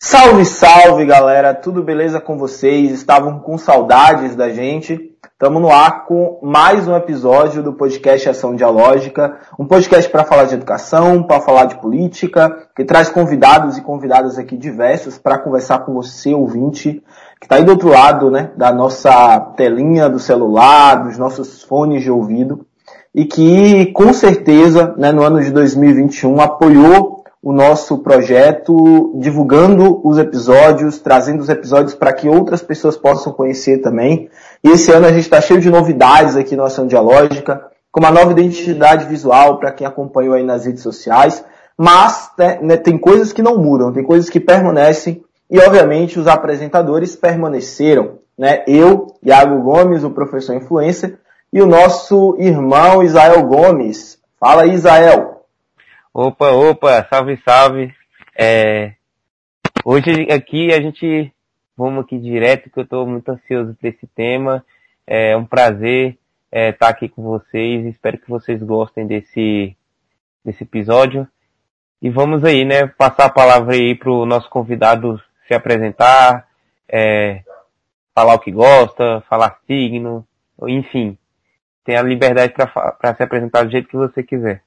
Salve, salve, galera! Tudo beleza com vocês? Estavam com saudades da gente? Estamos no ar com mais um episódio do podcast Ação Dialógica, um podcast para falar de educação, para falar de política, que traz convidados e convidadas aqui diversos para conversar com você, ouvinte, que está aí do outro lado, né, da nossa telinha do celular, dos nossos fones de ouvido, e que com certeza, né, no ano de 2021 apoiou o nosso projeto, divulgando os episódios, trazendo os episódios para que outras pessoas possam conhecer também. E esse ano a gente está cheio de novidades aqui no Ação Dialógica, com uma nova identidade visual para quem acompanhou aí nas redes sociais. Mas né, né, tem coisas que não mudam, tem coisas que permanecem e obviamente os apresentadores permaneceram. Né? Eu, Iago Gomes, o professor influencer, e o nosso irmão Isael Gomes. Fala Isael. Opa, opa, salve, salve. É, hoje aqui a gente vamos aqui direto, que eu estou muito ansioso por esse tema. É um prazer estar é, tá aqui com vocês. Espero que vocês gostem desse, desse episódio. E vamos aí, né, passar a palavra aí para o nosso convidado se apresentar, é, falar o que gosta, falar signo, enfim. Tem a liberdade para se apresentar do jeito que você quiser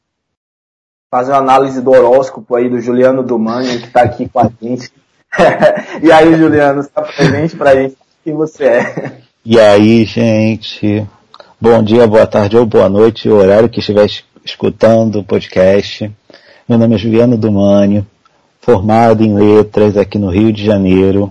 fazer uma análise do horóscopo aí do Juliano Dumani, que está aqui com a gente. e aí, Juliano, está presente para a gente quem você é. E aí, gente, bom dia, boa tarde ou boa noite, o horário que estiver escutando o podcast. Meu nome é Juliano Dumani, formado em letras aqui no Rio de Janeiro.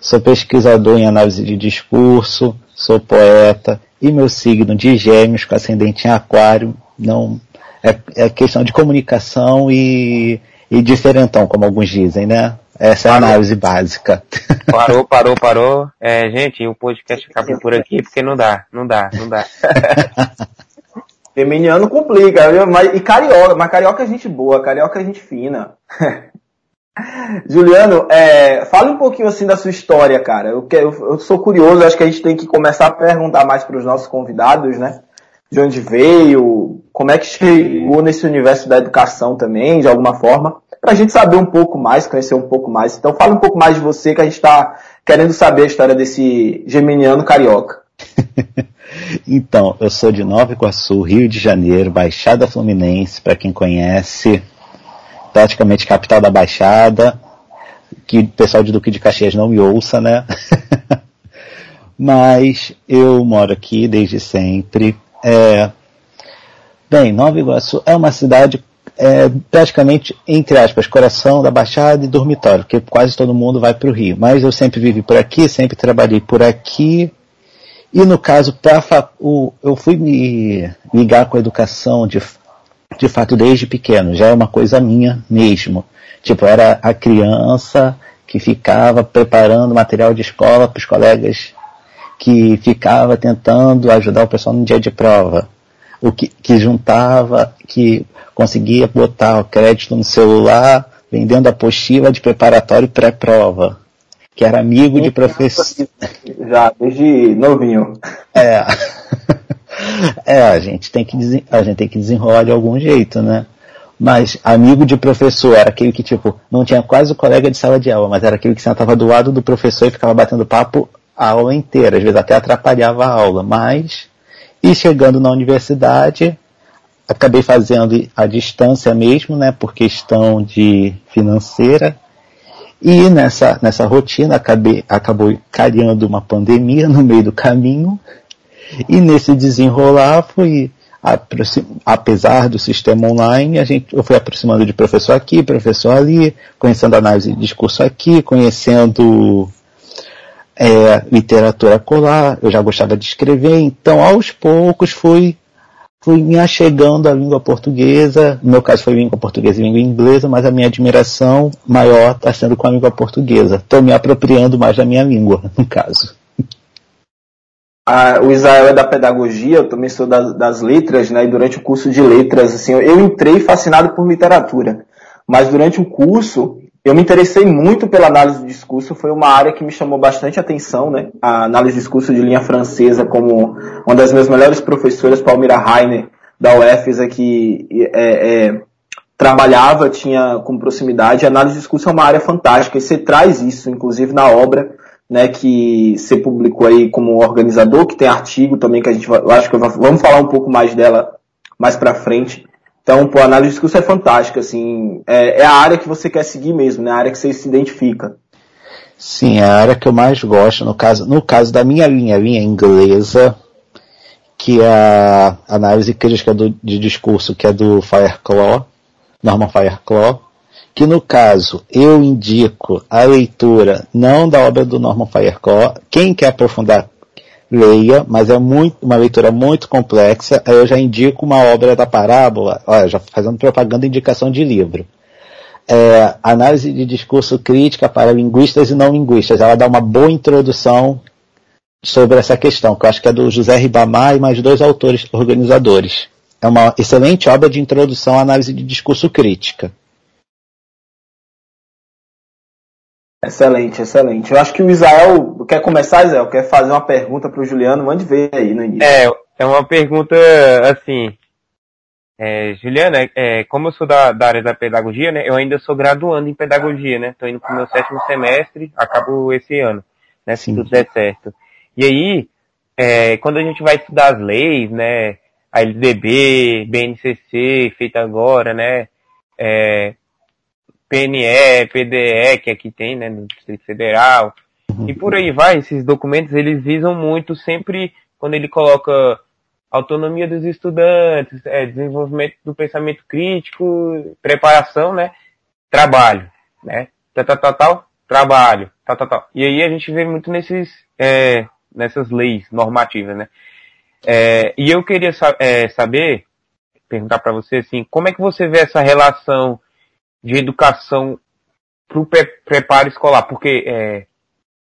Sou pesquisador em análise de discurso, sou poeta e meu signo de gêmeos com ascendente em aquário não é, é questão de comunicação e, e diferentão, como alguns dizem, né? Essa é a análise básica. Parou, parou, parou. É, gente, o podcast acaba por aqui porque não dá, não dá, não dá. Feminiano complica, viu? Mas, e carioca, mas carioca é gente boa, carioca é gente fina. Juliano, é, fala um pouquinho assim da sua história, cara. Eu, eu, eu sou curioso, acho que a gente tem que começar a perguntar mais para os nossos convidados, né? De onde veio, como é que chegou nesse universo da educação também, de alguma forma, para a gente saber um pouco mais, conhecer um pouco mais. Então fala um pouco mais de você, que a gente está querendo saber a história desse geminiano carioca. então, eu sou de Nova Iguaçu, Rio de Janeiro, Baixada Fluminense, para quem conhece, praticamente capital da Baixada, que o pessoal de Duque de Caxias não me ouça, né? Mas eu moro aqui desde sempre, é, bem, Nova Iguaçu é uma cidade é, praticamente, entre aspas, coração da Baixada e dormitório, porque quase todo mundo vai para o Rio. Mas eu sempre vivi por aqui, sempre trabalhei por aqui. E no caso, pra, o, eu fui me ligar com a educação de, de fato desde pequeno, já é uma coisa minha mesmo. Tipo, era a criança que ficava preparando material de escola para os colegas que ficava tentando ajudar o pessoal no dia de prova, o que, que juntava, que conseguia botar o crédito no celular, vendendo apostila de preparatório pré-prova, que era amigo de professor. Já, desde novinho. É. é, a gente tem que, a gente tem que desenrolar de algum jeito, né? Mas amigo de professor era aquele que, tipo, não tinha quase o colega de sala de aula, mas era aquele que sentava do lado do professor e ficava batendo papo a aula inteira, às vezes até atrapalhava a aula, mas e chegando na universidade, acabei fazendo a distância mesmo, né, por questão de financeira. E nessa, nessa rotina acabei, acabou cariando uma pandemia no meio do caminho. E nesse desenrolar fui, apesar do sistema online, a gente, eu fui aproximando de professor aqui, professor ali, conhecendo análise de discurso aqui, conhecendo é, literatura colar, eu já gostava de escrever, então aos poucos fui, fui me achegando à língua portuguesa, no meu caso foi língua portuguesa e língua inglesa, mas a minha admiração maior está sendo com a língua portuguesa. Estou me apropriando mais da minha língua, no caso. Ah, o Israel é da pedagogia, eu também sou das, das letras, né? E durante o curso de letras, assim, eu entrei fascinado por literatura. Mas durante o curso, eu me interessei muito pela análise de discurso, foi uma área que me chamou bastante atenção, né? A análise de discurso de linha francesa, como uma das minhas melhores professoras, Palmira Heiner, da UFES, aqui, é, é, trabalhava, tinha com proximidade. A análise de discurso é uma área fantástica e você traz isso, inclusive na obra, né, que você publicou aí como organizador, que tem artigo também que a gente vai, acho que vamos falar um pouco mais dela mais para frente. Então, pô, a análise de discurso é fantástica, assim, é, é, a área que você quer seguir mesmo, né, a área que você se identifica. Sim, é a área que eu mais gosto, no caso, no caso da minha linha, linha inglesa, que é a análise crítica do, de discurso, que é do Fireclaw, Norman Fireclaw, que no caso eu indico a leitura não da obra do Norman Fireclaw, quem quer aprofundar leia, mas é muito, uma leitura muito complexa, aí eu já indico uma obra da parábola, olha, já fazendo propaganda indicação de livro. É, análise de discurso crítica para linguistas e não linguistas. Ela dá uma boa introdução sobre essa questão, que eu acho que é do José Ribamar e mais dois autores organizadores. É uma excelente obra de introdução à análise de discurso crítica. Excelente, excelente. Eu acho que o Israel quer começar, Israel, quer fazer uma pergunta para o Juliano, mande ver aí no início. É, é uma pergunta assim. É, Juliana, é, como eu sou da, da, área da pedagogia, né, eu ainda sou graduando em pedagogia, né? Estou indo para o meu sétimo semestre, acabo esse ano, né? Se Sim. tudo der certo. E aí, é, quando a gente vai estudar as leis, né? A LDB, BNCC, feita agora, né? É, PNE, PDE, que aqui tem, né? No Distrito Federal. E por aí vai, esses documentos, eles visam muito sempre, quando ele coloca autonomia dos estudantes, é, desenvolvimento do pensamento crítico, preparação, né? Trabalho, né? Tal, tal, tal, tal trabalho, tal, tal, tal. E aí a gente vê muito nesses, é, nessas leis normativas, né? É, e eu queria é, saber, perguntar para você assim, como é que você vê essa relação de educação para o preparo escolar? Porque é,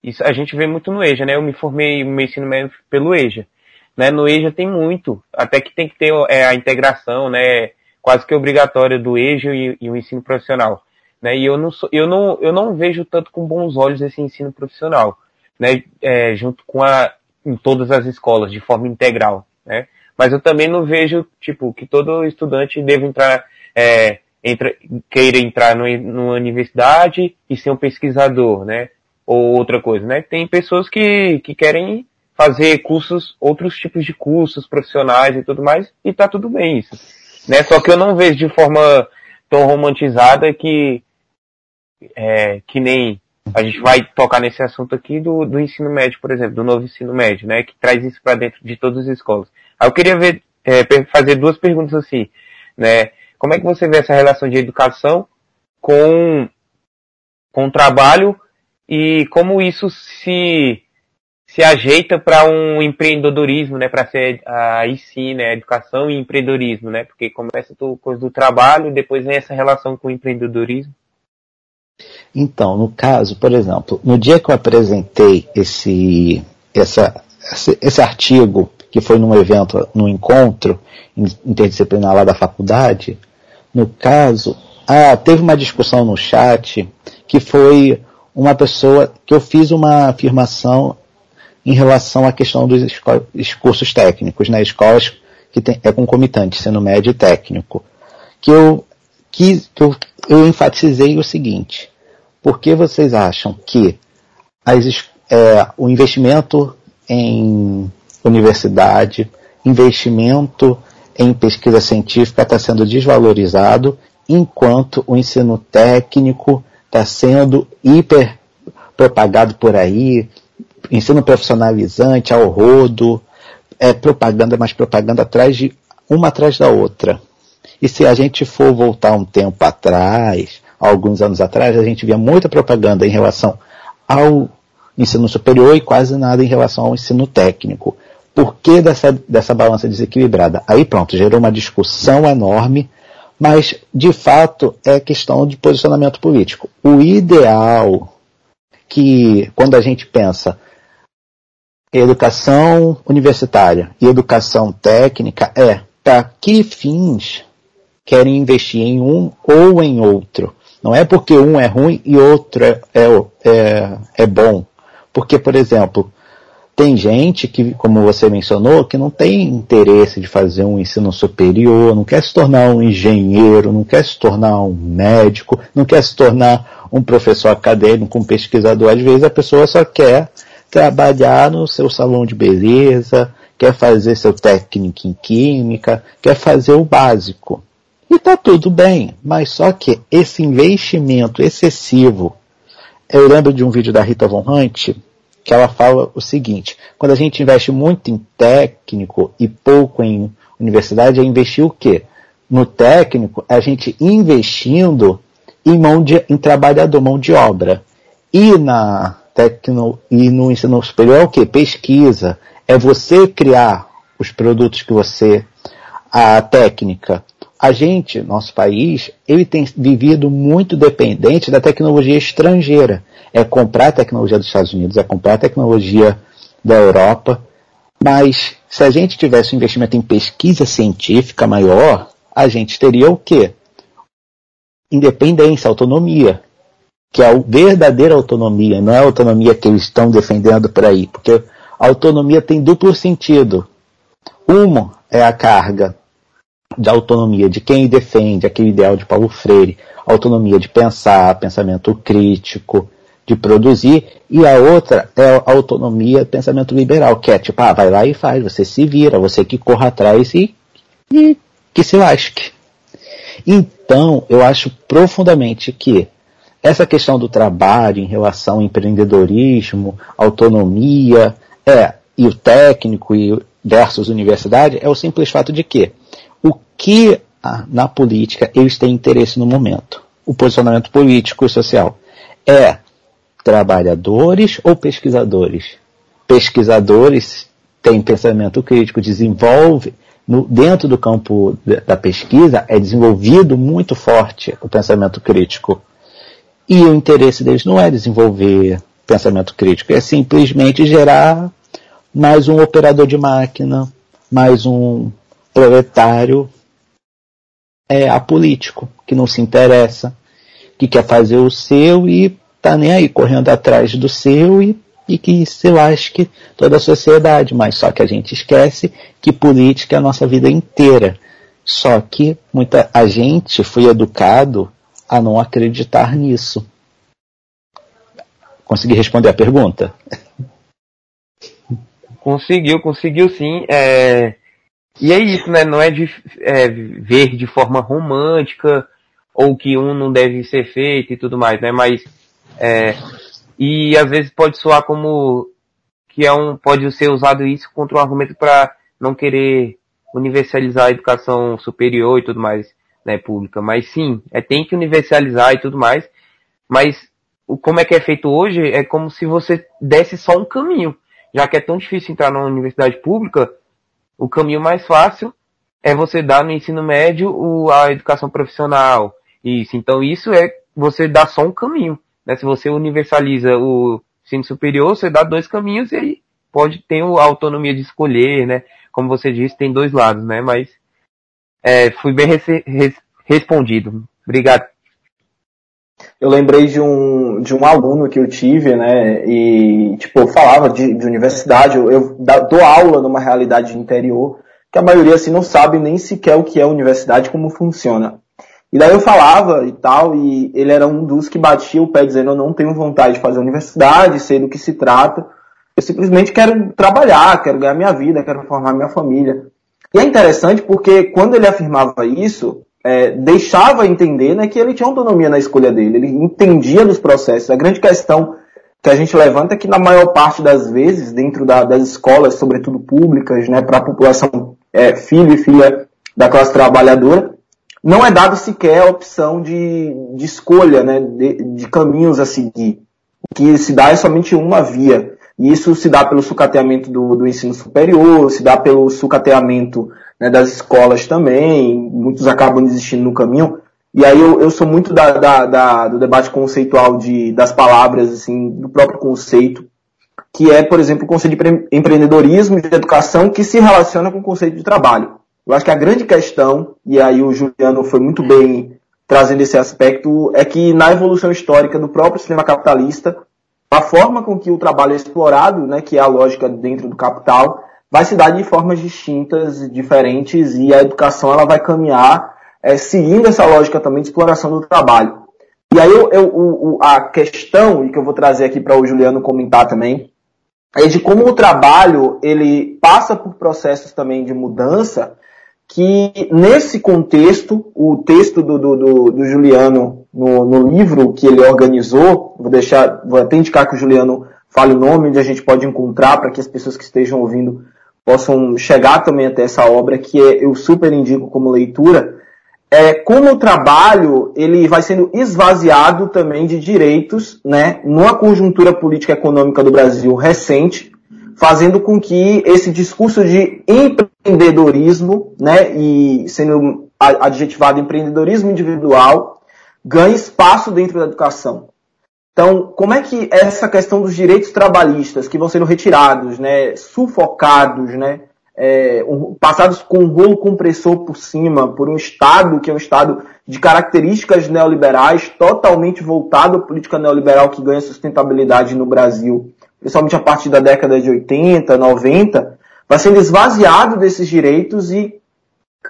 isso a gente vê muito no EJA, né? Eu me formei no ensino médio pelo EJA. Né? No EJA tem muito, até que tem que ter é, a integração, né? Quase que obrigatória do EJA e, e o ensino profissional. Né? E eu não, sou, eu, não, eu não vejo tanto com bons olhos esse ensino profissional né, é, junto com a, em todas as escolas, de forma integral, né? Mas eu também não vejo, tipo, que todo estudante deve entrar, é, entra, queira entrar no, numa universidade e ser um pesquisador, né? Ou outra coisa, né? Tem pessoas que, que querem fazer cursos, outros tipos de cursos profissionais e tudo mais, e tá tudo bem isso. Né? Só que eu não vejo de forma tão romantizada que, é, que nem a gente vai tocar nesse assunto aqui do, do ensino médio, por exemplo, do novo ensino médio, né, que traz isso para dentro de todas as escolas. Aí eu queria ver, é, fazer duas perguntas assim, né, como é que você vê essa relação de educação com, com o trabalho e como isso se, se ajeita para um empreendedorismo, né, para ser aí sim, né, educação e empreendedorismo, né, porque começa a coisa do trabalho, depois vem essa relação com o empreendedorismo. Então, no caso, por exemplo, no dia que eu apresentei esse, essa, esse, esse artigo, que foi num evento, num encontro interdisciplinar lá da faculdade, no caso, ah, teve uma discussão no chat que foi uma pessoa que eu fiz uma afirmação em relação à questão dos cursos técnicos, né, escolas que tem, é concomitante, sendo médio e técnico, que eu, que, eu, eu enfatizei o seguinte, por que vocês acham que as, é, o investimento em universidade, investimento em pesquisa científica está sendo desvalorizado, enquanto o ensino técnico está sendo hiper propagado por aí, ensino profissionalizante ao rodo, é propaganda, mas propaganda atrás de uma atrás da outra. E se a gente for voltar um tempo atrás, alguns anos atrás, a gente via muita propaganda em relação ao ensino superior e quase nada em relação ao ensino técnico. Por que dessa, dessa balança desequilibrada? Aí pronto, gerou uma discussão enorme, mas de fato é questão de posicionamento político. O ideal que, quando a gente pensa educação universitária e educação técnica, é para que fins querem investir em um ou em outro. Não é porque um é ruim e outro é, é, é, é bom. Porque, por exemplo, tem gente que, como você mencionou, que não tem interesse de fazer um ensino superior, não quer se tornar um engenheiro, não quer se tornar um médico, não quer se tornar um professor acadêmico, um pesquisador. Às vezes a pessoa só quer trabalhar no seu salão de beleza, quer fazer seu técnico em química, quer fazer o básico. E tá tudo bem, mas só que esse investimento excessivo. Eu lembro de um vídeo da Rita Von Hunt, que ela fala o seguinte: quando a gente investe muito em técnico e pouco em universidade, é investir o quê? No técnico, é a gente investindo em mão de, em trabalhador, mão de obra. E na tecno, e no ensino superior é o quê? Pesquisa. É você criar os produtos que você, a técnica. A gente, nosso país, ele tem vivido muito dependente da tecnologia estrangeira é comprar a tecnologia dos Estados Unidos, é comprar a tecnologia da Europa, mas se a gente tivesse um investimento em pesquisa científica maior, a gente teria o quê? Independência, autonomia, que é a verdadeira autonomia, não é a autonomia que eles estão defendendo por aí, porque a autonomia tem duplo sentido. Uma é a carga de autonomia de quem defende aquele ideal de Paulo Freire, autonomia de pensar, pensamento crítico, de produzir, e a outra é a autonomia pensamento liberal, que é tipo, ah, vai lá e faz, você se vira, você que corra atrás e, e que se lasque. Então, eu acho profundamente que essa questão do trabalho em relação ao empreendedorismo, autonomia, é, e o técnico e versus universidade, é o simples fato de que que na política eles têm interesse no momento, o posicionamento político e social, é trabalhadores ou pesquisadores? Pesquisadores têm pensamento crítico, desenvolve no, dentro do campo da pesquisa é desenvolvido muito forte o pensamento crítico. E o interesse deles não é desenvolver pensamento crítico, é simplesmente gerar mais um operador de máquina, mais um proletário é apolítico, que não se interessa, que quer fazer o seu e tá nem aí, correndo atrás do seu e, e que se lasque toda a sociedade. Mas só que a gente esquece que política é a nossa vida inteira. Só que muita a gente foi educado a não acreditar nisso. Consegui responder a pergunta? Conseguiu, conseguiu sim. É... E é isso, né? Não é de é, ver de forma romântica ou que um não deve ser feito e tudo mais, né? Mas é, e às vezes pode soar como que é um, pode ser usado isso contra um argumento para não querer universalizar a educação superior e tudo mais, né, pública. Mas sim, é, tem que universalizar e tudo mais. Mas o, como é que é feito hoje é como se você desse só um caminho. Já que é tão difícil entrar na universidade pública, o caminho mais fácil é você dar no ensino médio o, a educação profissional. Isso. Então isso é você dar só um caminho. Né? Se você universaliza o ensino superior, você dá dois caminhos e aí pode ter a autonomia de escolher, né? Como você disse, tem dois lados, né? Mas é, fui bem res respondido. Obrigado. Eu lembrei de um, de um aluno que eu tive, né? E, tipo, eu falava de, de universidade, eu, eu dou aula numa realidade interior, que a maioria, assim, não sabe nem sequer o que é universidade, como funciona. E daí eu falava e tal, e ele era um dos que batia o pé dizendo eu não tenho vontade de fazer universidade, sei do que se trata. Eu simplesmente quero trabalhar, quero ganhar minha vida, quero formar minha família. E é interessante porque quando ele afirmava isso, é, deixava entender né, que ele tinha autonomia na escolha dele, ele entendia dos processos. A grande questão que a gente levanta é que na maior parte das vezes, dentro da, das escolas, sobretudo públicas, né, para a população é, filho e filha da classe trabalhadora, não é dado sequer a opção de, de escolha, né, de, de caminhos a seguir. O que se dá é somente uma via. E isso se dá pelo sucateamento do, do ensino superior, se dá pelo sucateamento né, das escolas também, muitos acabam desistindo no caminho. E aí eu, eu sou muito da, da, da, do debate conceitual de, das palavras, assim, do próprio conceito, que é, por exemplo, o conceito de empreendedorismo, de educação, que se relaciona com o conceito de trabalho. Eu acho que a grande questão, e aí o Juliano foi muito bem trazendo esse aspecto, é que na evolução histórica do próprio sistema capitalista, a forma com que o trabalho é explorado, né, que é a lógica dentro do capital, vai se dar de formas distintas, diferentes, e a educação ela vai caminhar é, seguindo essa lógica também de exploração do trabalho. E aí eu, eu, o, a questão, e que eu vou trazer aqui para o Juliano comentar também, é de como o trabalho ele passa por processos também de mudança, que nesse contexto, o texto do, do, do, do Juliano no, no, livro que ele organizou, vou deixar, vou até indicar que o Juliano fale o nome onde a gente pode encontrar para que as pessoas que estejam ouvindo possam chegar também até essa obra que é, eu super indico como leitura, é como o trabalho ele vai sendo esvaziado também de direitos, né, numa conjuntura política econômica do Brasil recente, fazendo com que esse discurso de empreendedorismo, né, e sendo adjetivado empreendedorismo individual, ganhe espaço dentro da educação. Então, como é que essa questão dos direitos trabalhistas que vão sendo retirados, né, sufocados, né, é, passados com um rolo compressor por cima, por um Estado que é um Estado de características neoliberais, totalmente voltado à política neoliberal que ganha sustentabilidade no Brasil, principalmente a partir da década de 80, 90, vai sendo esvaziado desses direitos e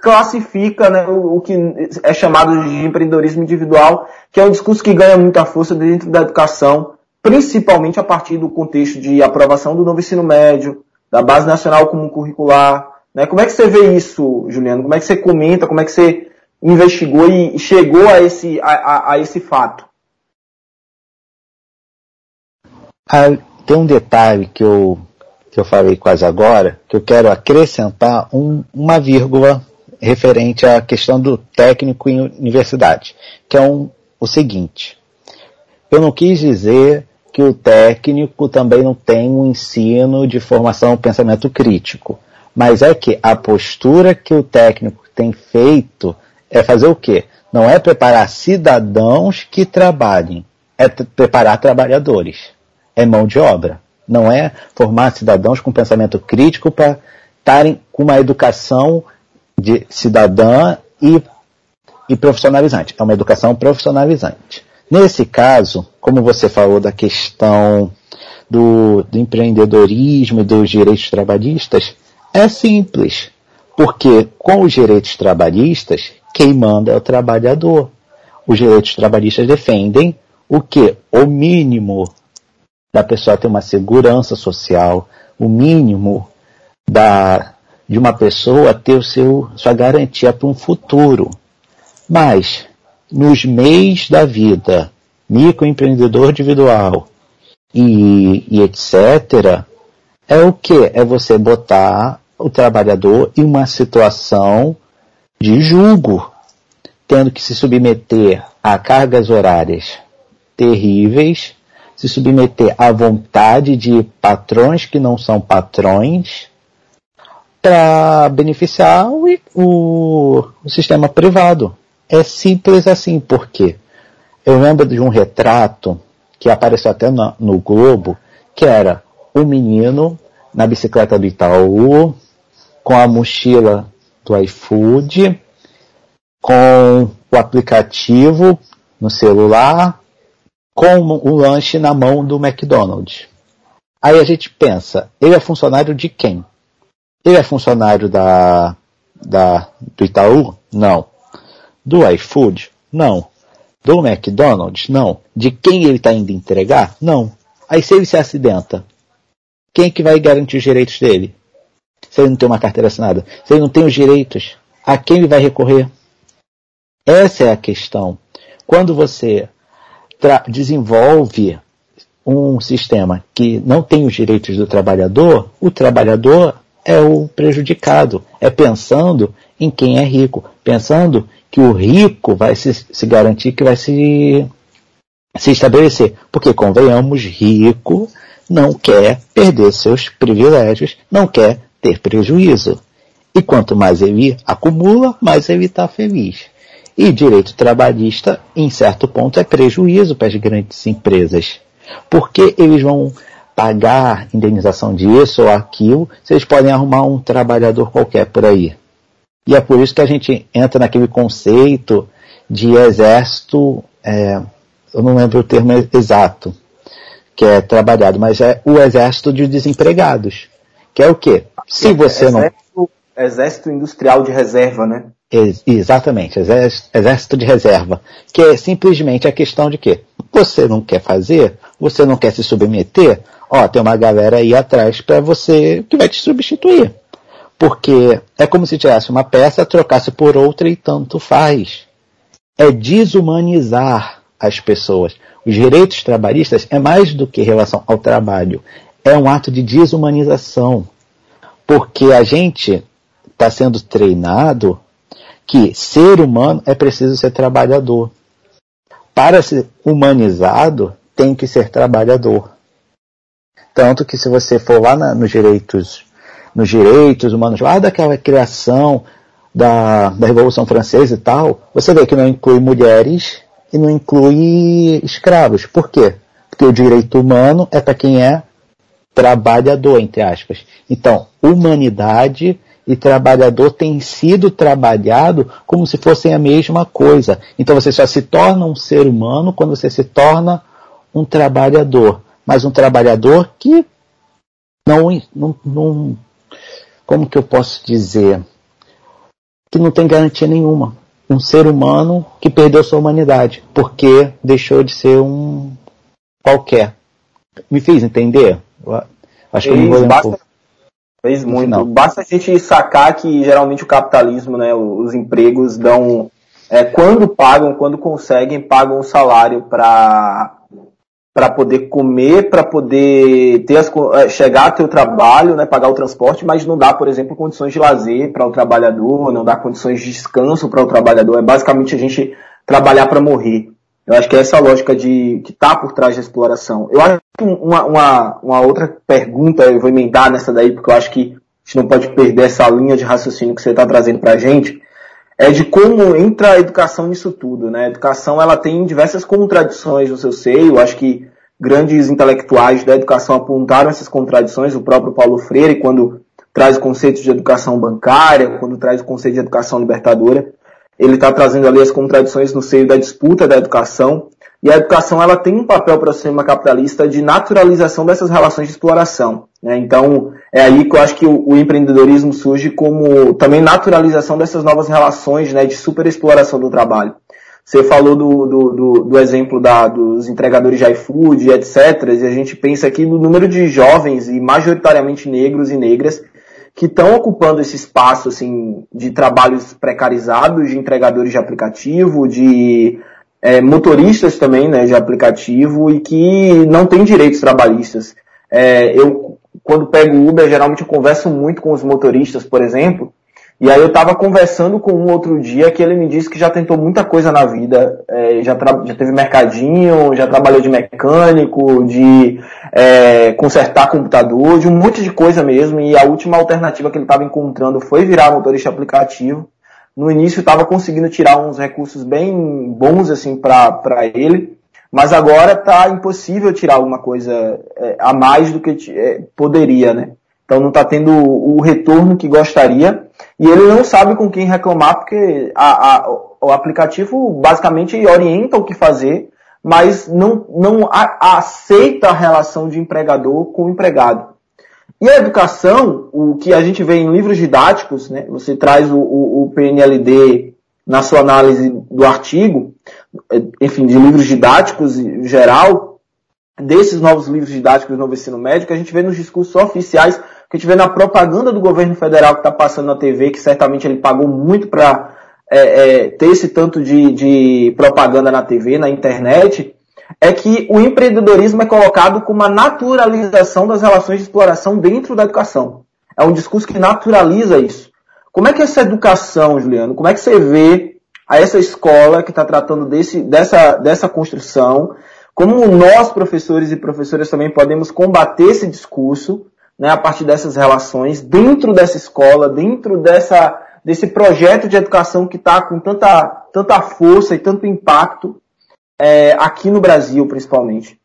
classifica né, o, o, que é chamado de empreendedorismo individual, que é um discurso que ganha muita força dentro da educação, principalmente a partir do contexto de aprovação do novo ensino médio, da base nacional comum curricular. Né? Como é que você vê isso, Juliano? Como é que você comenta? Como é que você investigou e chegou a esse, a, a, a esse fato? Ah, tem um detalhe que eu, que eu falei quase agora, que eu quero acrescentar um, uma vírgula referente à questão do técnico em universidade, que é um, o seguinte. Eu não quis dizer que o técnico também não tem um ensino de formação pensamento crítico. Mas é que a postura que o técnico tem feito é fazer o quê? Não é preparar cidadãos que trabalhem, é preparar trabalhadores. É mão de obra. Não é formar cidadãos com pensamento crítico para estarem com uma educação de cidadã e, e profissionalizante. É uma educação profissionalizante. Nesse caso, como você falou da questão do, do empreendedorismo e dos direitos trabalhistas, é simples. Porque com os direitos trabalhistas, quem manda é o trabalhador. Os direitos trabalhistas defendem o que? O mínimo da pessoa ter uma segurança social, o mínimo da, de uma pessoa ter o seu, sua garantia para um futuro. Mas nos meios da vida, microempreendedor individual e, e etc., é o que? É você botar o trabalhador em uma situação de julgo, tendo que se submeter a cargas horárias terríveis, se submeter à vontade de patrões que não são patrões, para beneficiar o, o, o sistema privado. É simples assim, porque eu lembro de um retrato que apareceu até no, no Globo, que era o um menino na bicicleta do Itaú, com a mochila do iFood, com o aplicativo no celular, com o lanche na mão do McDonald's. Aí a gente pensa, ele é funcionário de quem? Ele é funcionário da, da, do Itaú? Não. Do iFood? Não. Do McDonald's? Não. De quem ele está indo entregar? Não. Aí se ele se acidenta, quem é que vai garantir os direitos dele? Se ele não tem uma carteira assinada, se ele não tem os direitos, a quem ele vai recorrer? Essa é a questão. Quando você desenvolve um sistema que não tem os direitos do trabalhador, o trabalhador é o prejudicado. É pensando em quem é rico, pensando que o rico vai se, se garantir que vai se, se estabelecer. Porque, convenhamos, rico não quer perder seus privilégios, não quer ter prejuízo. E quanto mais ele acumula, mais ele está feliz. E direito trabalhista, em certo ponto, é prejuízo para as grandes empresas. Porque eles vão pagar indenização disso ou aquilo, eles podem arrumar um trabalhador qualquer por aí. E é por isso que a gente entra naquele conceito de exército, é, eu não lembro o termo exato, que é trabalhado, mas é o exército de desempregados. Que é o quê? Se você exército, não. Exército industrial de reserva, né? Ex exatamente, exército de reserva. Que é simplesmente a questão de que você não quer fazer, você não quer se submeter, ó, tem uma galera aí atrás para você que vai te substituir. Porque é como se tivesse uma peça, trocasse por outra e tanto faz. É desumanizar as pessoas. Os direitos trabalhistas é mais do que relação ao trabalho. É um ato de desumanização. Porque a gente está sendo treinado que ser humano é preciso ser trabalhador. Para ser humanizado, tem que ser trabalhador. Tanto que se você for lá na, nos direitos, nos direitos humanos, lá daquela criação da, da Revolução Francesa e tal, você vê que não inclui mulheres e não inclui escravos. Por quê? Porque o direito humano é para quem é trabalhador, entre aspas. Então, humanidade e trabalhador têm sido trabalhado como se fossem a mesma coisa. Então você só se torna um ser humano quando você se torna um trabalhador. Mas um trabalhador que não, não, não como que eu posso dizer? Que não tem garantia nenhuma um ser humano que perdeu sua humanidade, porque deixou de ser um qualquer. Me fiz entender? Acho que eu me vou basta, Fez muito. Basta a gente sacar que geralmente o capitalismo, né, os empregos dão, é, quando pagam, quando conseguem, pagam o salário para para poder comer, para poder ter as, é, chegar ao seu trabalho, né, pagar o transporte, mas não dá, por exemplo, condições de lazer para o trabalhador, não dá condições de descanso para o trabalhador. É basicamente a gente trabalhar para morrer. Eu acho que é essa lógica de que está por trás da exploração. Eu acho que uma, uma, uma outra pergunta, eu vou emendar nessa daí, porque eu acho que a gente não pode perder essa linha de raciocínio que você está trazendo para a gente, é de como entra a educação nisso tudo, né? A educação ela tem diversas contradições no seu seio. Eu acho que grandes intelectuais da educação apontaram essas contradições. O próprio Paulo Freire, quando traz o conceito de educação bancária, quando traz o conceito de educação libertadora, ele está trazendo ali as contradições no seio da disputa da educação. E a educação ela tem um papel para o sistema capitalista de naturalização dessas relações de exploração. Né? Então, é aí que eu acho que o, o, empreendedorismo surge como também naturalização dessas novas relações né, de superexploração do trabalho. Você falou do, do, do, do exemplo da, dos entregadores de iFood, etc. E a gente pensa aqui no número de jovens e majoritariamente negros e negras que estão ocupando esse espaço assim de trabalhos precarizados, de entregadores de aplicativo, de é, motoristas também, né, de aplicativo e que não têm direitos trabalhistas. É, eu quando pego Uber, geralmente eu converso muito com os motoristas, por exemplo, e aí eu estava conversando com um outro dia que ele me disse que já tentou muita coisa na vida, é, já, já teve mercadinho, já trabalhou de mecânico, de é, consertar computador, de um monte de coisa mesmo, e a última alternativa que ele estava encontrando foi virar motorista aplicativo. No início estava conseguindo tirar uns recursos bem bons assim para ele, mas agora está impossível tirar alguma coisa é, a mais do que é, poderia, né? Então não está tendo o, o, retorno que gostaria e ele não sabe com quem reclamar porque a, a, o aplicativo basicamente orienta o que fazer, mas não, não a, aceita a relação de empregador com o empregado. E a educação, o que a gente vê em livros didáticos, né? Você traz o, o, o PNLD na sua análise do artigo, enfim, de livros didáticos em geral, desses novos livros didáticos do novo ensino médio, que a gente vê nos discursos oficiais, que a gente vê na propaganda do governo federal que está passando na TV, que certamente ele pagou muito para é, é, ter esse tanto de, de propaganda na TV, na internet, é que o empreendedorismo é colocado como uma naturalização das relações de exploração dentro da educação. É um discurso que naturaliza isso. Como é que essa educação, Juliano, como é que você vê a essa escola que está tratando desse, dessa, dessa construção, como nós, professores e professoras, também podemos combater esse discurso né, a partir dessas relações dentro dessa escola, dentro dessa, desse projeto de educação que está com tanta, tanta força e tanto impacto é, aqui no Brasil, principalmente.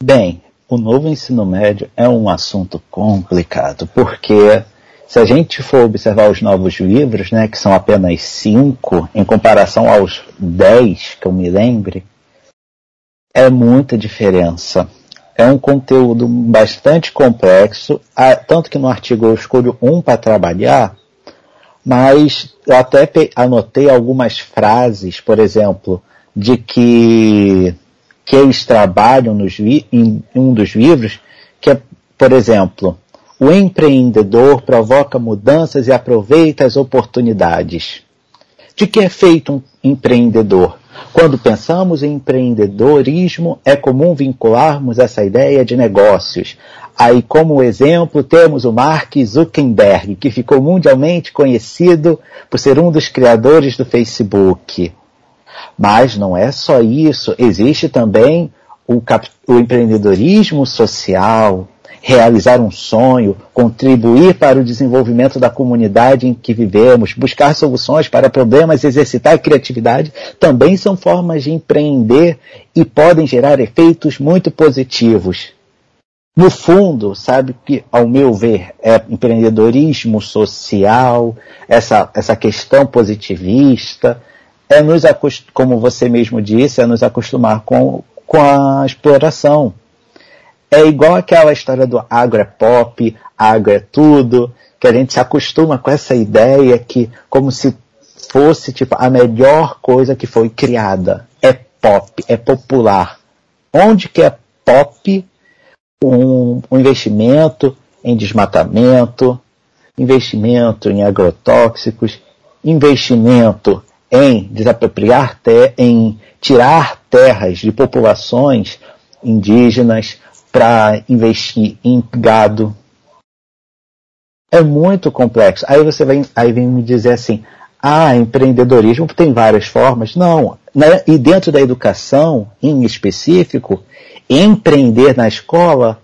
Bem, o novo ensino médio é um assunto complicado, porque se a gente for observar os novos livros, né, que são apenas cinco, em comparação aos dez que eu me lembre, É muita diferença. É um conteúdo bastante complexo, tanto que no artigo eu escolho um para trabalhar, mas eu até anotei algumas frases, por exemplo, de que, que eles trabalham nos, em um dos livros, que é, por exemplo, o empreendedor provoca mudanças e aproveita as oportunidades. De que é feito um empreendedor? Quando pensamos em empreendedorismo, é comum vincularmos essa ideia de negócios. Aí, como exemplo, temos o Mark Zuckerberg, que ficou mundialmente conhecido por ser um dos criadores do Facebook. Mas não é só isso, existe também o, o empreendedorismo social, realizar um sonho, contribuir para o desenvolvimento da comunidade em que vivemos, buscar soluções para problemas, exercitar a criatividade, também são formas de empreender e podem gerar efeitos muito positivos. No fundo, sabe que, ao meu ver, é empreendedorismo social, essa, essa questão positivista, é nos como você mesmo disse, é nos acostumar com, com a exploração é igual aquela história do agro é pop, agro é tudo, que a gente se acostuma com essa ideia que como se fosse tipo a melhor coisa que foi criada. É pop, é popular. Onde que é pop um, um investimento em desmatamento, investimento em agrotóxicos, investimento em desapropriar, em tirar terras de populações indígenas, para investir em gado. É muito complexo. Aí você vem, aí vem me dizer assim, ah, empreendedorismo tem várias formas. Não. Né? E dentro da educação, em específico, empreender na escola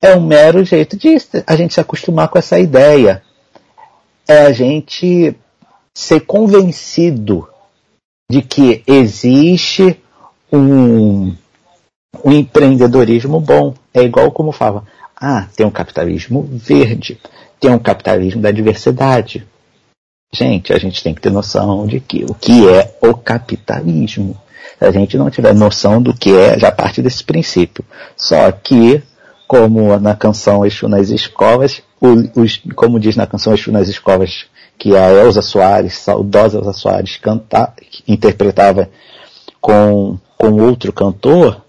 é um mero jeito de a gente se acostumar com essa ideia. É a gente ser convencido de que existe um, um empreendedorismo bom. É igual como falava, ah, tem um capitalismo verde, tem um capitalismo da diversidade. Gente, a gente tem que ter noção de que o que é o capitalismo. Se a gente não tiver noção do que é, já parte desse princípio. Só que, como na canção Exu nas Escolas, os, como diz na canção Exu nas Escolas, que a Elza Soares, saudosa Elza Soares, canta, interpretava com, com outro cantor,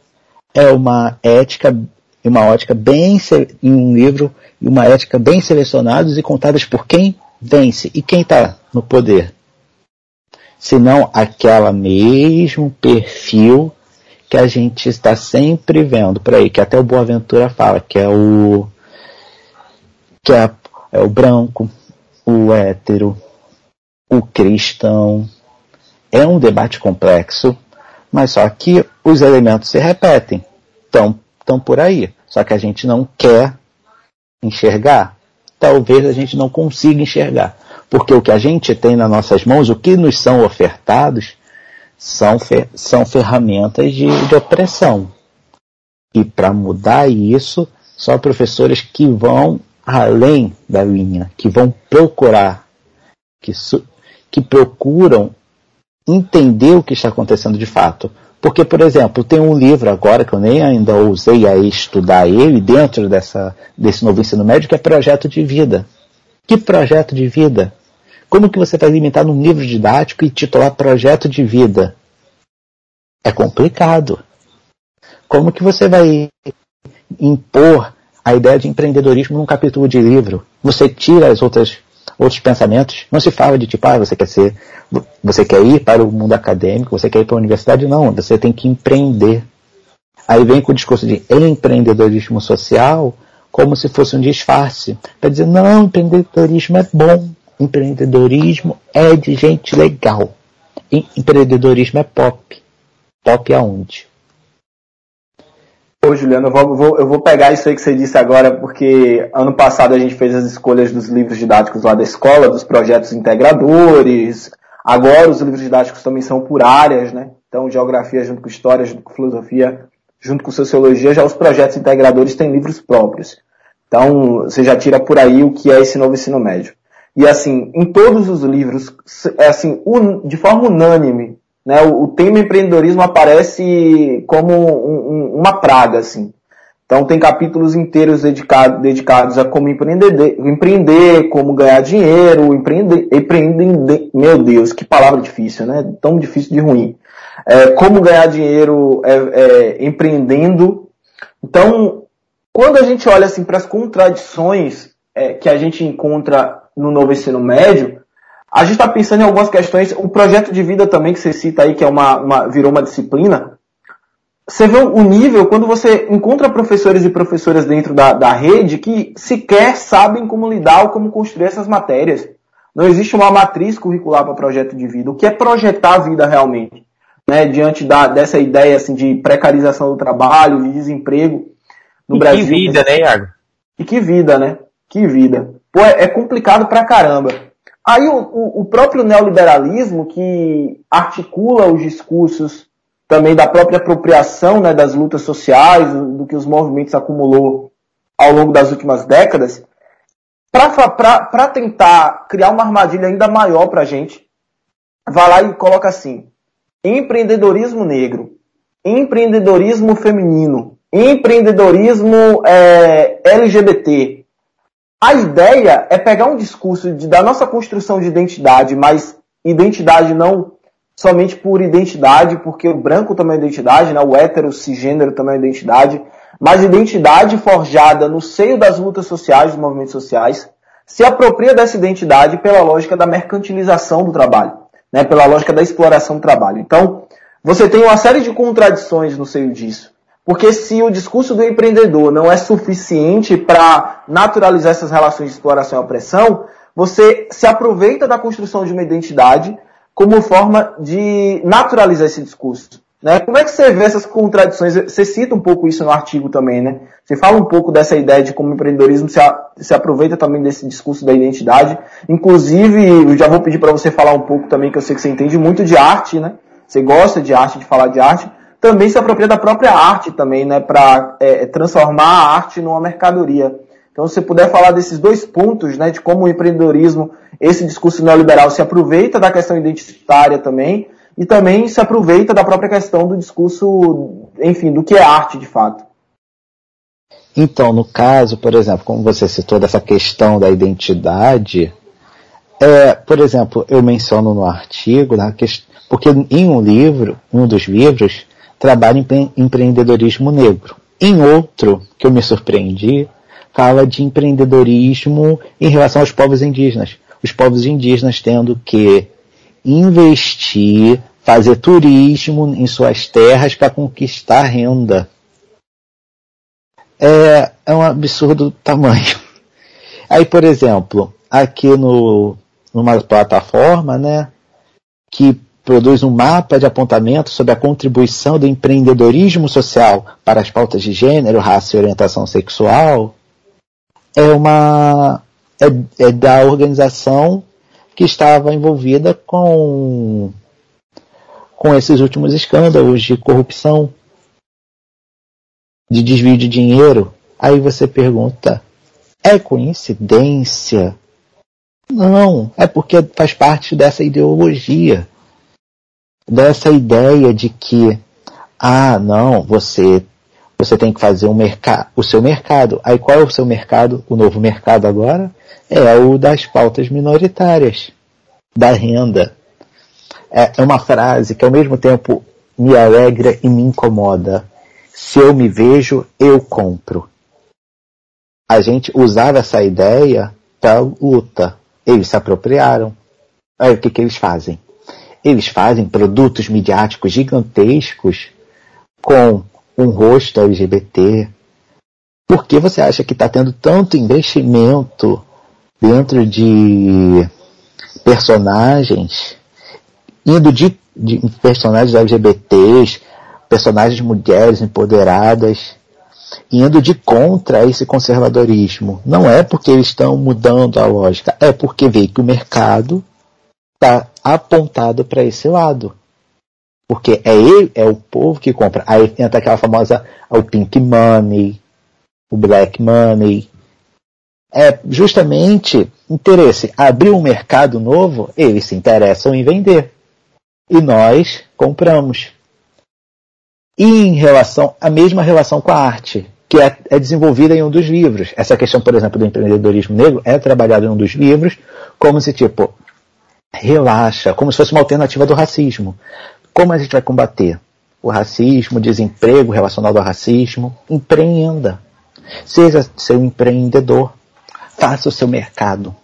é uma ética uma ótica bem em um livro e uma ética bem selecionados e contadas por quem vence e quem está no poder. Senão aquela mesmo perfil que a gente está sempre vendo por aí, que até o Boaventura fala, que é o que é, é o branco, o hétero, o cristão. É um debate complexo, mas só que os elementos se repetem. Estão por aí. Só que a gente não quer enxergar. Talvez a gente não consiga enxergar. Porque o que a gente tem nas nossas mãos, o que nos são ofertados, são, fer são ferramentas de, de opressão. E para mudar isso, só professores que vão além da linha, que vão procurar, que, que procuram entender o que está acontecendo de fato. Porque, por exemplo, tem um livro agora que eu nem ainda usei a estudar ele dentro dessa, desse novo ensino médio, que é Projeto de Vida. Que projeto de vida? Como que você vai limitar num livro didático e titular Projeto de Vida? É complicado. Como que você vai impor a ideia de empreendedorismo num capítulo de livro? Você tira as outras outros pensamentos. Não se fala de tipo, ah, você quer ser, você quer ir para o mundo acadêmico, você quer ir para a universidade. Não, você tem que empreender. Aí vem com o discurso de empreendedorismo social como se fosse um disfarce. Para dizer, não, empreendedorismo é bom. Empreendedorismo é de gente legal. Empreendedorismo é pop. Pop aonde? Ô, Juliano, eu vou, eu vou pegar isso aí que você disse agora, porque ano passado a gente fez as escolhas dos livros didáticos lá da escola, dos projetos integradores. Agora os livros didáticos também são por áreas, né? Então, geografia junto com história, junto com filosofia, junto com sociologia, já os projetos integradores têm livros próprios. Então, você já tira por aí o que é esse novo ensino médio. E assim, em todos os livros, é assim, de forma unânime, né, o, o tema empreendedorismo aparece como um, um, uma praga, assim. Então tem capítulos inteiros dedicado, dedicados a como empreender, empreender, como ganhar dinheiro, empreender, empreender, meu Deus, que palavra difícil, né? Tão difícil de ruim. É, como ganhar dinheiro é, é, empreendendo. Então, quando a gente olha assim para as contradições é, que a gente encontra no novo ensino médio, a gente está pensando em algumas questões. O projeto de vida também que você cita aí, que é uma, uma virou uma disciplina, você vê o nível quando você encontra professores e professoras dentro da, da rede que sequer sabem como lidar ou como construir essas matérias. Não existe uma matriz curricular para projeto de vida. O que é projetar a vida realmente? Né, diante da, dessa ideia assim, de precarização do trabalho, de desemprego no e Brasil. Que vida, né, Iago? E que vida, né? Que vida. Pô, é, é complicado pra caramba. Aí o, o, o próprio neoliberalismo que articula os discursos também da própria apropriação né, das lutas sociais, do que os movimentos acumulou ao longo das últimas décadas, para tentar criar uma armadilha ainda maior para a gente, vai lá e coloca assim: empreendedorismo negro, empreendedorismo feminino, empreendedorismo é, LGBT. A ideia é pegar um discurso de, da nossa construção de identidade, mas identidade não somente por identidade, porque o branco também é identidade, né? o hétero cisgênero também é identidade, mas identidade forjada no seio das lutas sociais, dos movimentos sociais, se apropria dessa identidade pela lógica da mercantilização do trabalho, né? pela lógica da exploração do trabalho. Então, você tem uma série de contradições no seio disso. Porque se o discurso do empreendedor não é suficiente para naturalizar essas relações de exploração e opressão, você se aproveita da construção de uma identidade como forma de naturalizar esse discurso. Né? Como é que você vê essas contradições? Você cita um pouco isso no artigo também, né? Você fala um pouco dessa ideia de como o empreendedorismo se, a, se aproveita também desse discurso da identidade. Inclusive, eu já vou pedir para você falar um pouco também, que eu sei que você entende muito de arte, né? Você gosta de arte, de falar de arte. Também se apropria da própria arte também, né? Para é, transformar a arte numa mercadoria. Então, se puder falar desses dois pontos, né? De como o empreendedorismo esse discurso neoliberal se aproveita da questão identitária também e também se aproveita da própria questão do discurso, enfim, do que é arte de fato. Então, no caso, por exemplo, como você citou dessa questão da identidade, é, por exemplo, eu menciono no artigo, né, porque em um livro, um dos livros, trabalha em empreendedorismo negro. Em outro, que eu me surpreendi, fala de empreendedorismo em relação aos povos indígenas os povos indígenas tendo que investir, fazer turismo em suas terras para conquistar renda. É, é um absurdo tamanho. Aí, por exemplo, aqui no, numa plataforma, né, que produz um mapa de apontamento sobre a contribuição do empreendedorismo social para as pautas de gênero, raça e orientação sexual, é uma é, é da organização que estava envolvida com, com esses últimos escândalos de corrupção, de desvio de dinheiro. Aí você pergunta, é coincidência? Não, é porque faz parte dessa ideologia, dessa ideia de que, ah, não, você você tem que fazer um o seu mercado. Aí qual é o seu mercado? O novo mercado agora é o das pautas minoritárias, da renda. É, é uma frase que ao mesmo tempo me alegra e me incomoda. Se eu me vejo, eu compro. A gente usava essa ideia para luta. Eles se apropriaram. Aí o que, que eles fazem? Eles fazem produtos midiáticos gigantescos com um rosto LGBT. Por que você acha que está tendo tanto investimento dentro de personagens, indo de, de personagens LGBTs, personagens mulheres empoderadas, indo de contra esse conservadorismo. Não é porque eles estão mudando a lógica, é porque vê que o mercado está apontado para esse lado. Porque é ele, é o povo que compra. Aí entra aquela famosa o pink money, o black money, é justamente interesse. Abrir um mercado novo, eles se interessam em vender. e nós compramos. E em relação, a mesma relação com a arte, que é, é, desenvolvida em um dos livros. Essa questão, por exemplo, do empreendedorismo negro é trabalhada em um dos livros, como se, tipo, relaxa, como se fosse uma alternativa do racismo. Como a gente vai combater o racismo, o desemprego relacionado ao racismo? Empreenda. Seja seu empreendedor. Faça o seu mercado.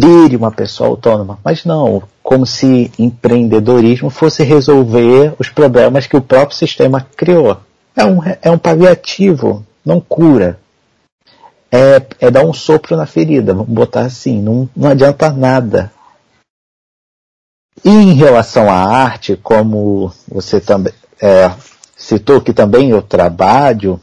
Vire uma pessoa autônoma. Mas não, como se empreendedorismo fosse resolver os problemas que o próprio sistema criou. É um, é um paliativo, não cura. É, é dar um sopro na ferida, vamos botar assim, não, não adianta nada. E em relação à arte, como você também é, citou que também eu trabalho,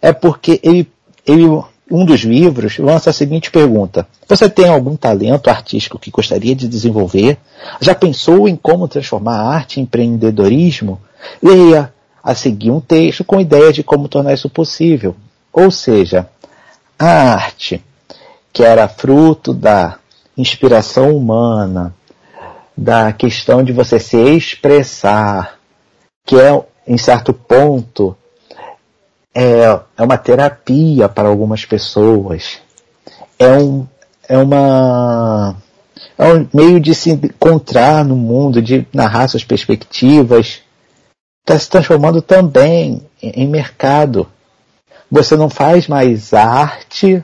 é porque ele, ele, um dos livros lança a seguinte pergunta: Você tem algum talento artístico que gostaria de desenvolver? Já pensou em como transformar a arte em empreendedorismo? Leia a seguir um texto com ideia de como tornar isso possível. Ou seja, a arte, que era fruto da inspiração humana, da questão de você se expressar, que é, em certo ponto, é, é uma terapia para algumas pessoas. É um, é uma, é um meio de se encontrar no mundo, de narrar suas perspectivas, está se transformando também em mercado. Você não faz mais arte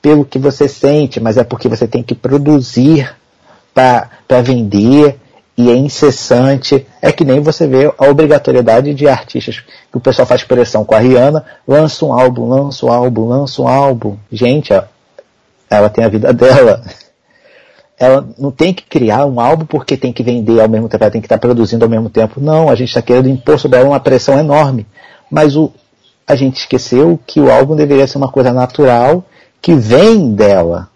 pelo que você sente, mas é porque você tem que produzir para vender e é incessante. É que nem você vê a obrigatoriedade de artistas que o pessoal faz pressão com a Rihanna, lança um álbum, lança um álbum, lança um álbum. Gente, ela tem a vida dela ela não tem que criar um álbum porque tem que vender ao mesmo tempo, ela tem que estar produzindo ao mesmo tempo. Não, a gente está querendo impor sobre ela uma pressão enorme. Mas o, a gente esqueceu que o álbum deveria ser uma coisa natural que vem dela.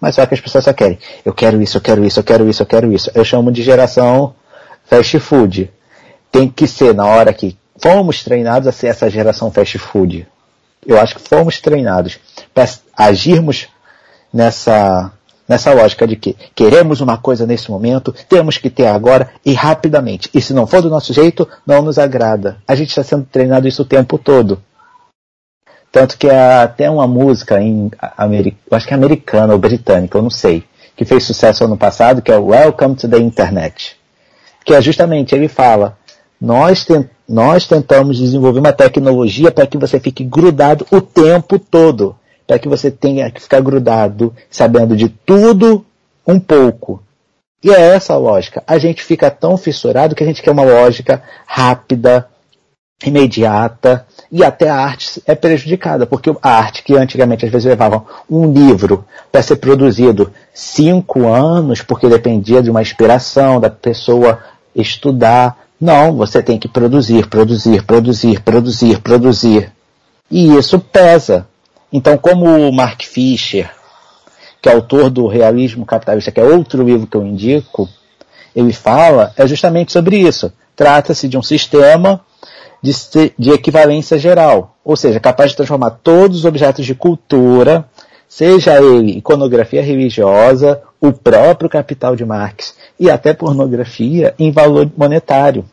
Mas só que as pessoas só querem. Eu quero isso, eu quero isso, eu quero isso, eu quero isso. Eu chamo de geração fast food. Tem que ser na hora que fomos treinados a ser essa geração fast food. Eu acho que fomos treinados para agirmos nessa nessa lógica de que queremos uma coisa nesse momento, temos que ter agora e rapidamente. E se não for do nosso jeito, não nos agrada. A gente está sendo treinado isso o tempo todo. Tanto que há até uma música em América, acho que é americana ou britânica, eu não sei, que fez sucesso ano passado, que é Welcome to the Internet. Que é justamente, ele fala, nós, te, nós tentamos desenvolver uma tecnologia para que você fique grudado o tempo todo para que você tenha que ficar grudado, sabendo de tudo um pouco. E é essa a lógica. A gente fica tão fissurado que a gente quer uma lógica rápida, imediata, e até a arte é prejudicada, porque a arte que antigamente às vezes levava um livro para ser produzido cinco anos, porque dependia de uma inspiração da pessoa estudar. Não, você tem que produzir, produzir, produzir, produzir, produzir. E isso pesa. Então, como o Mark Fisher, que é autor do Realismo Capitalista, que é outro livro que eu indico, ele fala é justamente sobre isso. Trata-se de um sistema de, de equivalência geral, ou seja, capaz de transformar todos os objetos de cultura, seja ele iconografia religiosa, o próprio capital de Marx e até pornografia, em valor monetário.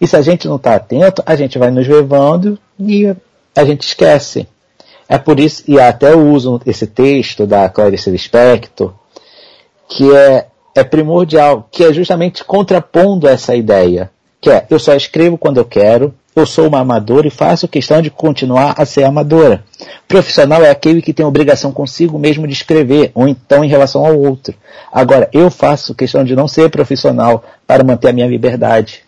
E se a gente não está atento, a gente vai nos levando e a gente esquece. É por isso, e até eu uso esse texto da Clarice Lispector, que é, é primordial, que é justamente contrapondo essa ideia, que é, eu só escrevo quando eu quero, eu sou uma amadora e faço questão de continuar a ser amadora. Profissional é aquele que tem obrigação consigo mesmo de escrever, ou então em relação ao outro. Agora, eu faço questão de não ser profissional para manter a minha liberdade.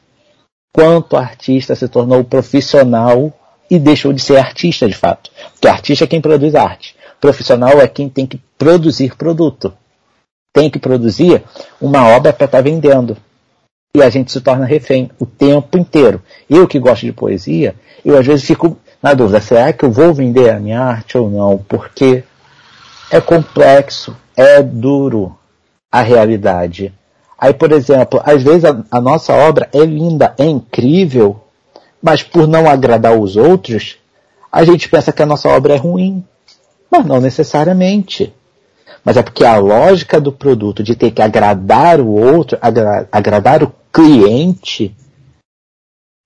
Quanto artista se tornou profissional e deixou de ser artista de fato. Porque artista é quem produz arte. Profissional é quem tem que produzir produto. Tem que produzir uma obra para estar tá vendendo. E a gente se torna refém o tempo inteiro. Eu que gosto de poesia, eu às vezes fico na dúvida, será que eu vou vender a minha arte ou não? Porque é complexo, é duro a realidade. Aí, por exemplo, às vezes a, a nossa obra é linda, é incrível, mas por não agradar os outros, a gente pensa que a nossa obra é ruim. Mas não necessariamente. mas é porque a lógica do produto de ter que agradar o outro, agra agradar o cliente,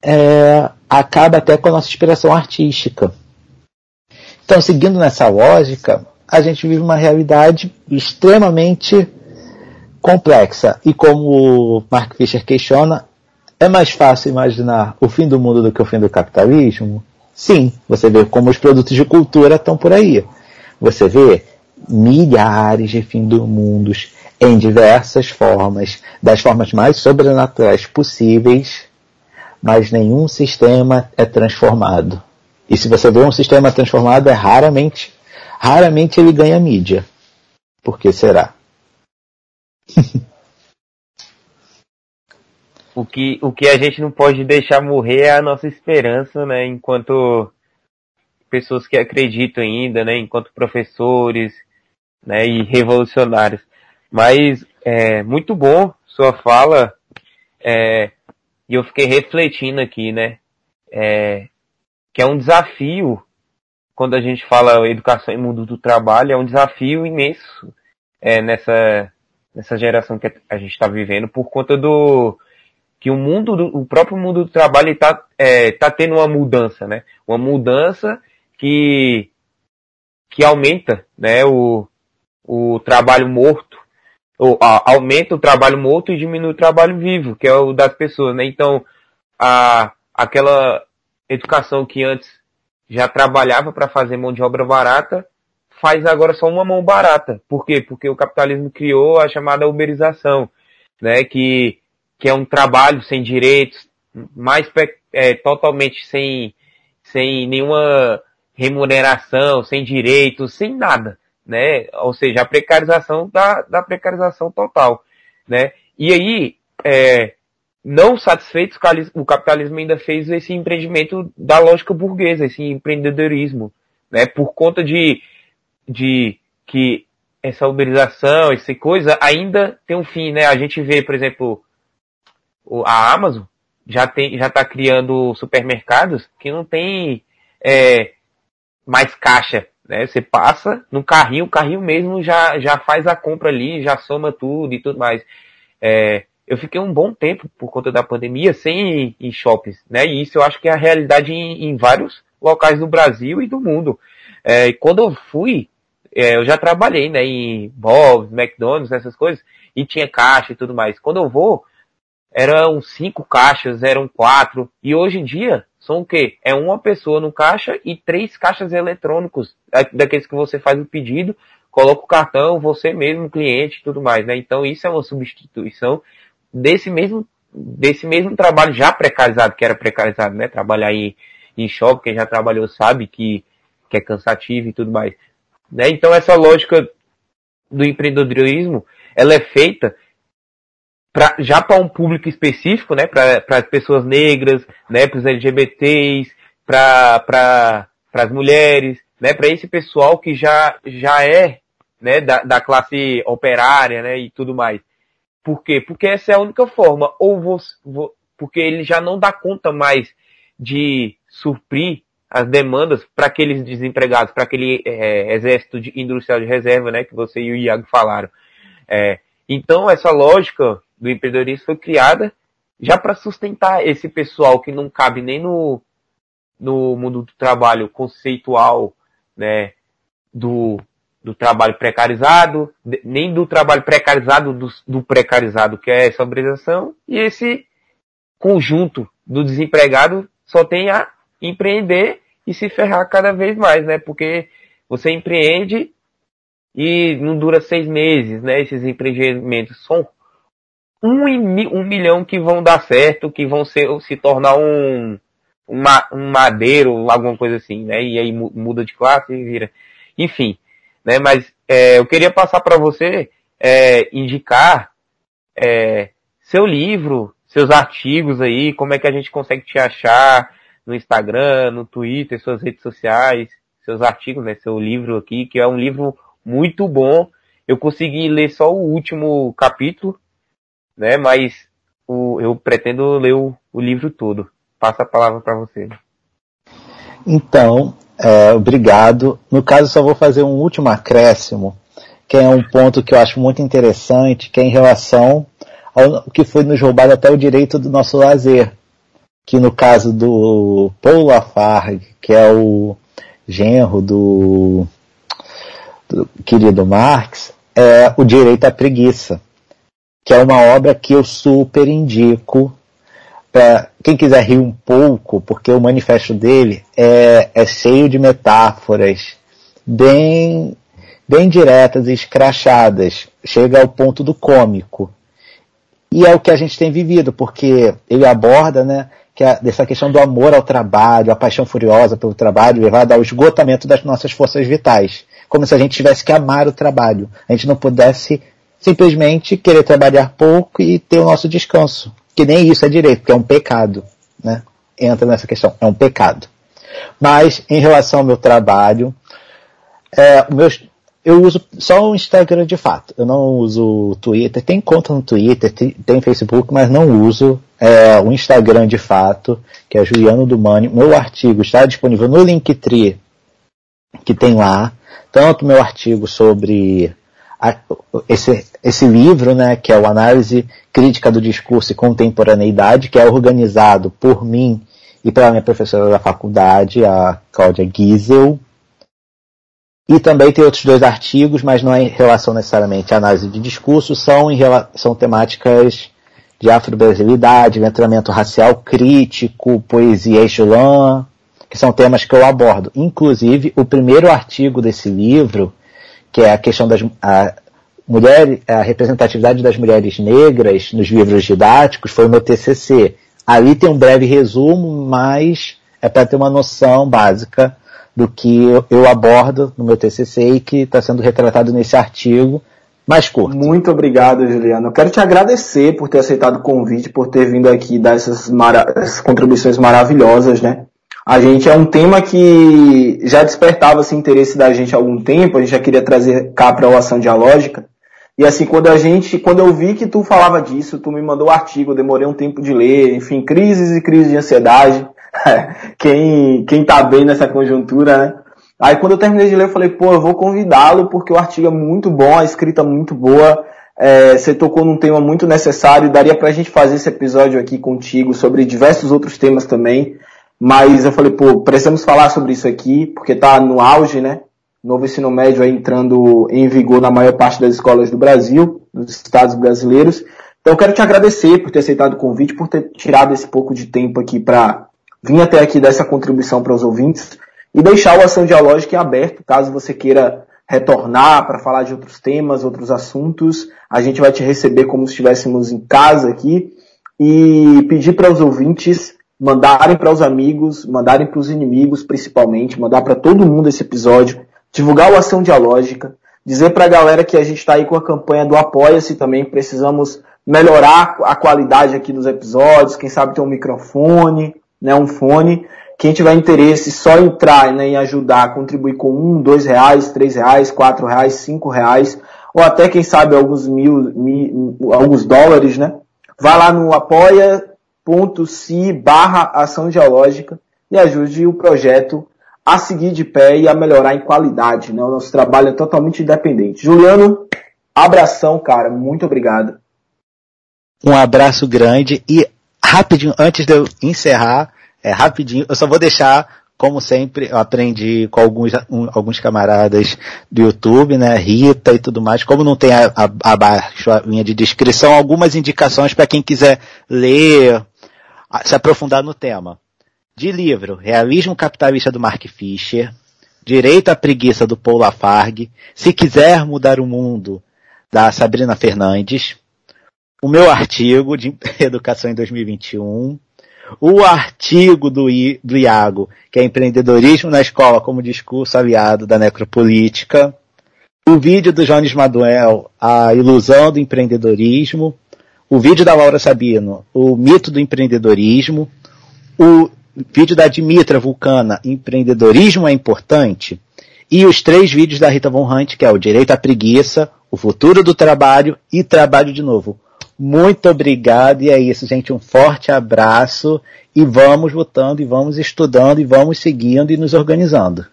é, acaba até com a nossa inspiração artística. Então, seguindo nessa lógica, a gente vive uma realidade extremamente complexa. E como o Mark Fisher questiona, é mais fácil imaginar o fim do mundo do que o fim do capitalismo? Sim, você vê como os produtos de cultura estão por aí. Você vê milhares de fim do mundos em diversas formas, das formas mais sobrenaturais possíveis, mas nenhum sistema é transformado. E se você vê um sistema transformado, é raramente, raramente ele ganha mídia. Por que será? o que, o que a gente não pode deixar morrer é a nossa esperança, né? Enquanto pessoas que acreditam ainda, né? Enquanto professores, né? E revolucionários. Mas é muito bom sua fala. É, e eu fiquei refletindo aqui, né? É, que é um desafio quando a gente fala educação e mundo do trabalho, é um desafio imenso é, nessa, nessa geração que a gente está vivendo por conta do que o mundo, do, o próprio mundo do trabalho está é, tá tendo uma mudança, né? Uma mudança que que aumenta, né? O, o trabalho morto, ou a, aumenta o trabalho morto e diminui o trabalho vivo, que é o das pessoas, né? Então a aquela educação que antes já trabalhava para fazer mão de obra barata faz agora só uma mão barata. Por quê? Porque o capitalismo criou a chamada uberização, né? Que que é um trabalho sem direitos, mais é, totalmente sem, sem nenhuma remuneração, sem direitos, sem nada, né? Ou seja, a precarização da, da precarização total, né? E aí, é, não satisfeito, o capitalismo ainda fez esse empreendimento da lógica burguesa, esse empreendedorismo, né? Por conta de, de que essa uberização, essa coisa ainda tem um fim, né? A gente vê, por exemplo, a Amazon já tem, já está criando supermercados que não tem é, mais caixa, né? Você passa no carrinho, o carrinho mesmo já, já faz a compra ali, já soma tudo e tudo mais. É, eu fiquei um bom tempo por conta da pandemia sem ir em shoppings, né? E isso eu acho que é a realidade em, em vários locais do Brasil e do mundo. É, e quando eu fui, é, eu já trabalhei, né, em Bob's, McDonald's, essas coisas, e tinha caixa e tudo mais. Quando eu vou, eram cinco caixas, eram quatro, e hoje em dia são o quê? É uma pessoa no caixa e três caixas eletrônicos, daqueles que você faz o pedido, coloca o cartão, você mesmo, cliente e tudo mais, né? Então isso é uma substituição desse mesmo, desse mesmo trabalho já precarizado, que era precarizado, né? Trabalhar em, em shopping, quem já trabalhou sabe que, que é cansativo e tudo mais. Né? Então essa lógica do empreendedorismo, ela é feita pra, já para um público específico, né, para as pessoas negras, né, para os LGBTs, para as mulheres, né, para esse pessoal que já, já é né, da, da classe operária né, e tudo mais. Por quê? Porque essa é a única forma. Ou você, porque ele já não dá conta mais de suprir as demandas para aqueles desempregados, para aquele é, exército de, industrial de reserva, né, que você e o Iago falaram. É, então essa lógica do empreendedorismo foi criada já para sustentar esse pessoal que não cabe nem no, no mundo do trabalho conceitual, né, do, do trabalho precarizado, nem do trabalho precarizado do, do precarizado, que é essa obrigação, e esse conjunto do desempregado só tem a empreender e se ferrar cada vez mais, né? Porque você empreende e não dura seis meses, né? Esses empreendimentos são um, um milhão que vão dar certo, que vão ser, se tornar um, uma, um madeiro, alguma coisa assim, né? E aí muda de classe e vira. Enfim, né? Mas é, eu queria passar para você é, indicar é, seu livro, seus artigos aí, como é que a gente consegue te achar no Instagram, no Twitter, suas redes sociais, seus artigos, né? Seu livro aqui, que é um livro muito bom. Eu consegui ler só o último capítulo, né? Mas o, eu pretendo ler o, o livro todo. Passa a palavra para você. Então, é, obrigado. No caso, só vou fazer um último acréscimo, que é um ponto que eu acho muito interessante, que é em relação ao que foi nos roubado até o direito do nosso lazer. Que no caso do Paul Lafargue, que é o genro do, do querido Marx, é o direito à preguiça, que é uma obra que eu super indico para quem quiser rir um pouco, porque o manifesto dele é, é cheio de metáforas bem, bem diretas e escrachadas, chega ao ponto do cômico. E é o que a gente tem vivido, porque ele aborda, né, que é dessa questão do amor ao trabalho, a paixão furiosa pelo trabalho, levada ao esgotamento das nossas forças vitais. Como se a gente tivesse que amar o trabalho. A gente não pudesse simplesmente querer trabalhar pouco e ter o nosso descanso que nem isso é direito, porque é um pecado, né? Entra nessa questão, é um pecado. Mas, em relação ao meu trabalho, é, eu uso só o Instagram de fato. Eu não uso o Twitter. Tem conta no Twitter, tem, tem Facebook, mas não uso é, o Instagram de fato, que é Juliano Dumani. Meu artigo está disponível no Linktree, que tem lá. Tanto meu artigo sobre a, esse, esse livro, né, que é o Análise Crítica do Discurso e Contemporaneidade, que é organizado por mim e pela minha professora da faculdade, a Cláudia Giesel. E também tem outros dois artigos, mas não é em relação necessariamente à análise de discurso, são, em, são temáticas de afro-brasilidade, letramento racial crítico, poesia Eixulã, que são temas que eu abordo. Inclusive, o primeiro artigo desse livro que é a questão das a mulher, a representatividade das mulheres negras nos livros didáticos, foi o meu TCC. Ali tem um breve resumo, mas é para ter uma noção básica do que eu, abordo no meu TCC e que está sendo retratado nesse artigo mais curto. Muito obrigado, Juliano. Eu quero te agradecer por ter aceitado o convite, por ter vindo aqui dar essas, essas contribuições maravilhosas, né? a gente é um tema que já despertava esse interesse da gente há algum tempo, a gente já queria trazer cá para a ação dialógica. E assim, quando a gente, quando eu vi que tu falava disso, tu me mandou o artigo, eu demorei um tempo de ler, enfim, crises e crises de ansiedade. quem, quem tá bem nessa conjuntura, né? Aí quando eu terminei de ler, eu falei, pô, eu vou convidá-lo porque o artigo é muito bom, a escrita é muito boa, é, você tocou num tema muito necessário, daria pra gente fazer esse episódio aqui contigo sobre diversos outros temas também. Mas eu falei, pô, precisamos falar sobre isso aqui, porque tá no auge, né? Novo ensino médio entrando em vigor na maior parte das escolas do Brasil, nos estados brasileiros. Então quero te agradecer por ter aceitado o convite, por ter tirado esse pouco de tempo aqui para vir até aqui dar essa contribuição para os ouvintes e deixar o Ação Dialógica aberto, caso você queira retornar para falar de outros temas, outros assuntos. A gente vai te receber como se estivéssemos em casa aqui e pedir para os ouvintes mandarem para os amigos, mandarem para os inimigos, principalmente, mandar para todo mundo esse episódio, divulgar o Ação Dialógica, dizer para a galera que a gente está aí com a campanha do Apoia-se também, precisamos melhorar a qualidade aqui dos episódios, quem sabe ter um microfone, né, um fone. Quem tiver interesse, só entrar né, em ajudar, contribuir com um, dois reais, três reais, quatro reais, cinco reais, ou até quem sabe alguns mil, mil alguns dólares, né? Vai lá no apoia se barra ação geológica e ajude o projeto a seguir de pé e a melhorar em qualidade. Né? O nosso trabalho é totalmente independente. Juliano, abração, cara. Muito obrigado. Um abraço grande e rapidinho, antes de eu encerrar, é rapidinho, eu só vou deixar como sempre, eu aprendi com alguns, um, alguns camaradas do YouTube, né, Rita e tudo mais. Como não tem abaixo a, a linha de descrição, algumas indicações para quem quiser ler, se aprofundar no tema. De livro, Realismo Capitalista do Mark Fisher, Direito à Preguiça do Paul Lafargue, Se Quiser Mudar o Mundo, da Sabrina Fernandes, o meu artigo de Educação em 2021, o artigo do, I, do Iago, que é Empreendedorismo na Escola como Discurso Aliado da Necropolítica, o vídeo do Jones Maduel, A Ilusão do Empreendedorismo, o vídeo da Laura Sabino, o mito do empreendedorismo, o vídeo da Dimitra Vulcana, empreendedorismo é importante, e os três vídeos da Rita Von Hunt, que é o direito à preguiça, o futuro do trabalho e trabalho de novo. Muito obrigado e é isso, gente. Um forte abraço e vamos lutando e vamos estudando e vamos seguindo e nos organizando.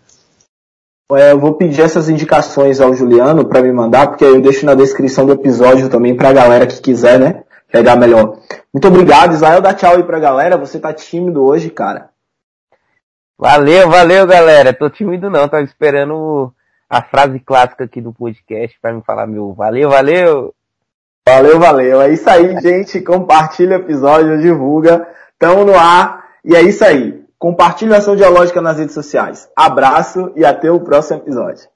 é, eu vou pedir essas indicações ao Juliano para me mandar, porque eu deixo na descrição do episódio também para a galera que quiser, né? Pegar melhor. Muito obrigado, Israel. Dá tchau aí pra galera. Você tá tímido hoje, cara. Valeu, valeu, galera. Tô tímido não, tava esperando a frase clássica aqui do podcast para me falar meu valeu, valeu. Valeu, valeu. É isso aí, gente. Compartilha o episódio, divulga. Tamo no ar. E é isso aí. Compartilhe a ação dialógica nas redes sociais. Abraço e até o próximo episódio.